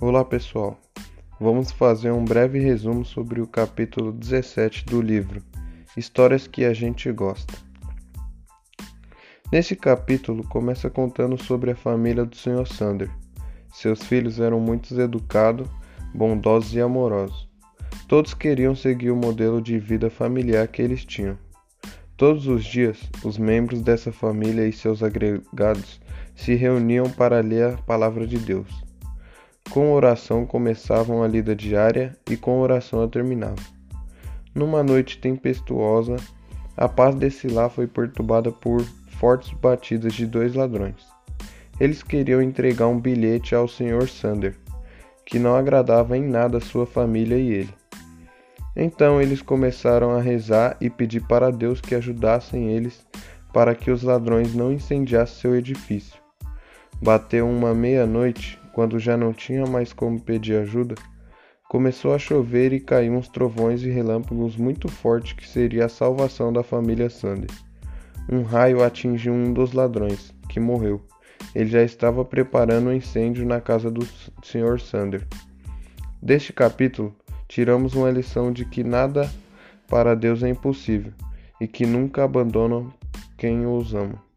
Olá pessoal, vamos fazer um breve resumo sobre o capítulo 17 do livro Histórias que a gente gosta. Nesse capítulo começa contando sobre a família do Sr. Sander. Seus filhos eram muito educados, bondosos e amorosos. Todos queriam seguir o modelo de vida familiar que eles tinham. Todos os dias, os membros dessa família e seus agregados se reuniam para ler a palavra de Deus. Com oração começavam a lida diária e com oração a terminavam. Numa noite tempestuosa, a paz desse lar foi perturbada por fortes batidas de dois ladrões. Eles queriam entregar um bilhete ao Sr. Sander, que não agradava em nada sua família e ele. Então eles começaram a rezar e pedir para Deus que ajudassem eles para que os ladrões não incendiassem seu edifício. Bateu uma meia-noite, quando já não tinha mais como pedir ajuda. Começou a chover e caiu uns trovões e relâmpagos muito fortes que seria a salvação da família Sander. Um raio atingiu um dos ladrões, que morreu. Ele já estava preparando um incêndio na casa do Sr. Sander. Deste capítulo, tiramos uma lição de que nada para Deus é impossível e que nunca abandonam quem os ama.